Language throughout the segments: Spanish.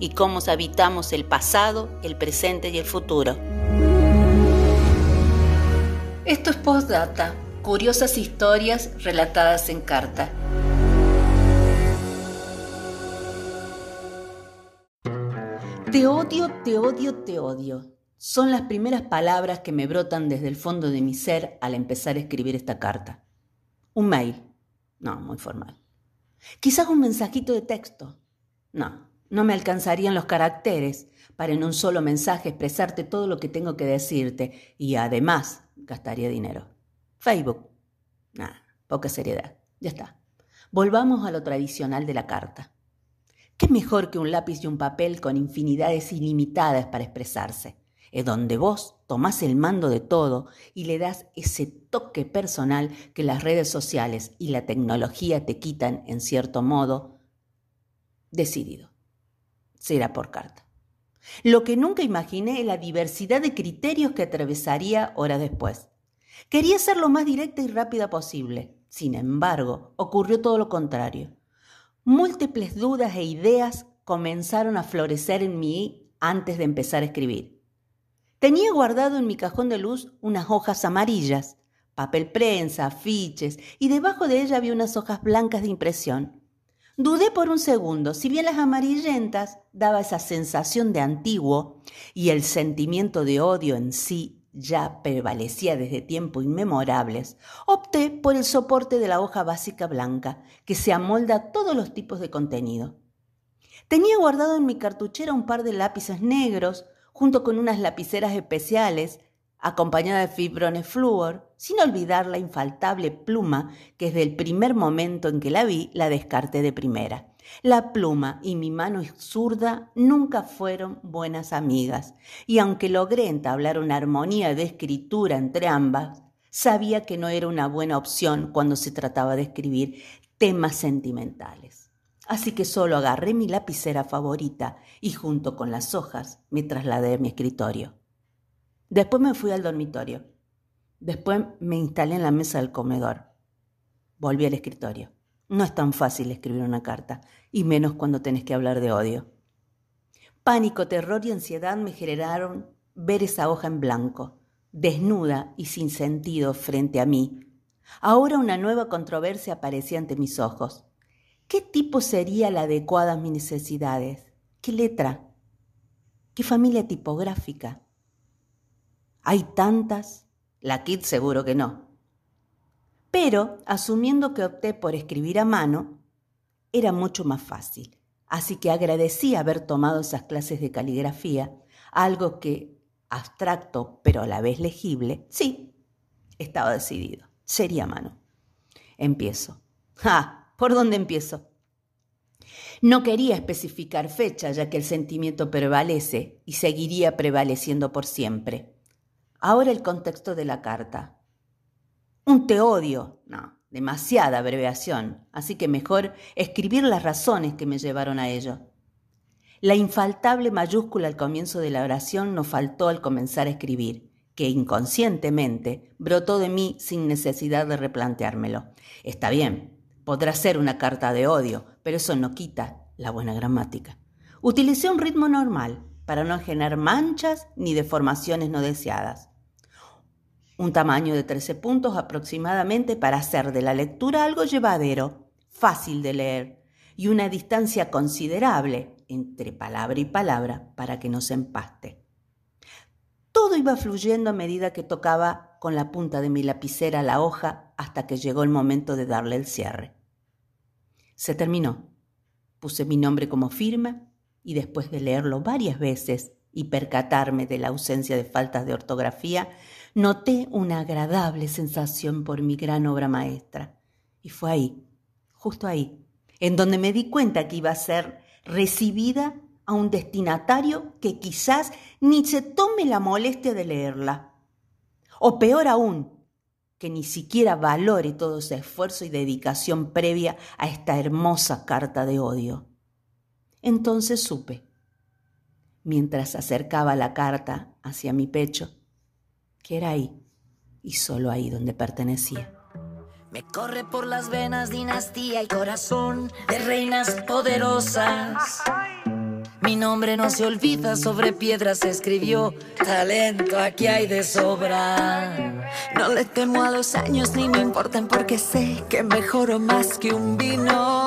y cómo habitamos el pasado, el presente y el futuro. Esto es Postdata, curiosas historias relatadas en carta. Te odio, te odio, te odio. Son las primeras palabras que me brotan desde el fondo de mi ser al empezar a escribir esta carta. Un mail. No, muy formal. Quizás un mensajito de texto. No, no me alcanzarían los caracteres para en un solo mensaje expresarte todo lo que tengo que decirte y además gastaría dinero. Facebook. Nada, poca seriedad. Ya está. Volvamos a lo tradicional de la carta. ¿Qué mejor que un lápiz y un papel con infinidades ilimitadas para expresarse? Es donde vos tomás el mando de todo y le das ese toque personal que las redes sociales y la tecnología te quitan en cierto modo. Decidido será por carta. Lo que nunca imaginé es la diversidad de criterios que atravesaría horas después. Quería ser lo más directa y rápida posible. Sin embargo, ocurrió todo lo contrario. Múltiples dudas e ideas comenzaron a florecer en mí antes de empezar a escribir. Tenía guardado en mi cajón de luz unas hojas amarillas, papel prensa, afiches, y debajo de ella había unas hojas blancas de impresión. Dudé por un segundo, si bien las amarillentas daba esa sensación de antiguo y el sentimiento de odio en sí ya prevalecía desde tiempos inmemorables, opté por el soporte de la hoja básica blanca, que se amolda a todos los tipos de contenido. Tenía guardado en mi cartuchera un par de lápices negros, junto con unas lapiceras especiales acompañada de fibrones flúor, sin olvidar la infaltable pluma que desde el primer momento en que la vi la descarté de primera. La pluma y mi mano zurda nunca fueron buenas amigas, y aunque logré entablar una armonía de escritura entre ambas, sabía que no era una buena opción cuando se trataba de escribir temas sentimentales. Así que solo agarré mi lapicera favorita y junto con las hojas me trasladé a mi escritorio. Después me fui al dormitorio. Después me instalé en la mesa del comedor. Volví al escritorio. No es tan fácil escribir una carta, y menos cuando tenés que hablar de odio. Pánico, terror y ansiedad me generaron ver esa hoja en blanco, desnuda y sin sentido frente a mí. Ahora una nueva controversia aparecía ante mis ojos. ¿Qué tipo sería la adecuada a mis necesidades? ¿Qué letra? ¿Qué familia tipográfica? ¿Hay tantas? La Kit seguro que no. Pero, asumiendo que opté por escribir a mano, era mucho más fácil. Así que agradecí haber tomado esas clases de caligrafía, algo que, abstracto pero a la vez legible, sí, estaba decidido. Sería a mano. Empiezo. ¡Ah! ¿Por dónde empiezo? No quería especificar fecha, ya que el sentimiento prevalece y seguiría prevaleciendo por siempre. Ahora el contexto de la carta. Un te odio. No, demasiada abreviación, así que mejor escribir las razones que me llevaron a ello. La infaltable mayúscula al comienzo de la oración nos faltó al comenzar a escribir, que inconscientemente brotó de mí sin necesidad de replanteármelo. Está bien, podrá ser una carta de odio, pero eso no quita la buena gramática. Utilicé un ritmo normal para no generar manchas ni deformaciones no deseadas un tamaño de 13 puntos aproximadamente para hacer de la lectura algo llevadero, fácil de leer, y una distancia considerable entre palabra y palabra para que no se empaste. Todo iba fluyendo a medida que tocaba con la punta de mi lapicera la hoja hasta que llegó el momento de darle el cierre. Se terminó. Puse mi nombre como firma y después de leerlo varias veces y percatarme de la ausencia de faltas de ortografía, noté una agradable sensación por mi gran obra maestra. Y fue ahí, justo ahí, en donde me di cuenta que iba a ser recibida, a un destinatario que quizás ni se tome la molestia de leerla. O peor aún, que ni siquiera valore todo ese esfuerzo y dedicación previa a esta hermosa carta de odio. Entonces supe, mientras acercaba la carta hacia mi pecho, que era ahí y solo ahí donde pertenecía. Me corre por las venas dinastía y corazón de reinas poderosas. Mi nombre no se olvida, sobre piedras se escribió. Talento aquí hay de sobra. No le temo a los años ni me importan porque sé que mejoro más que un vino.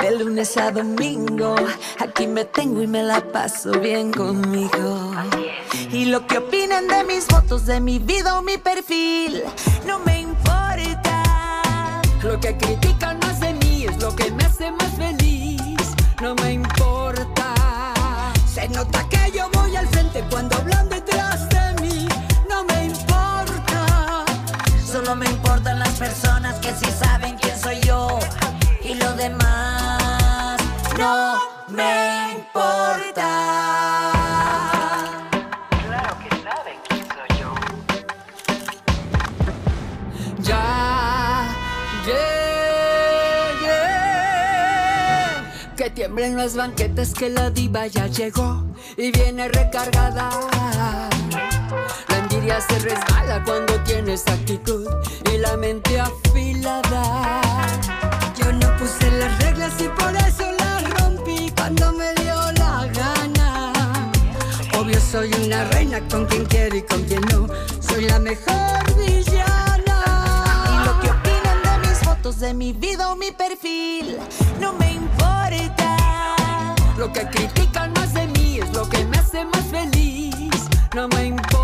De lunes a domingo, aquí me tengo y me la paso bien conmigo. Y lo que opinen de mis fotos, de mi vida o mi perfil, no me importa. Lo que critican más de mí es lo que me hace más feliz. No me importa. Se nota que yo voy al frente cuando hablan detrás de mí. No me importa. Solo me importan las personas que sí saben Que tiemblen las banquetas que la diva ya llegó y viene recargada. La envidia se resbala cuando tienes actitud y la mente afilada. Yo no puse las reglas y por eso las rompí cuando me dio la gana. Obvio soy una reina con quien quiero y con quien no. Soy la mejor villana. Y lo que opinan de mis fotos, de mi vida o mi perfil, no me. Lo que critican más de mí es lo que me hace más feliz. No me importa.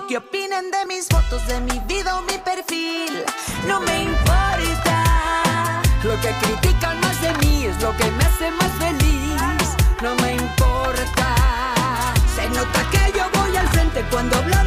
Lo que opinen de mis fotos, de mi vida o mi perfil, no me importa. Lo que critican más de mí es lo que me hace más feliz. No me importa. Se nota que yo voy al frente cuando hablan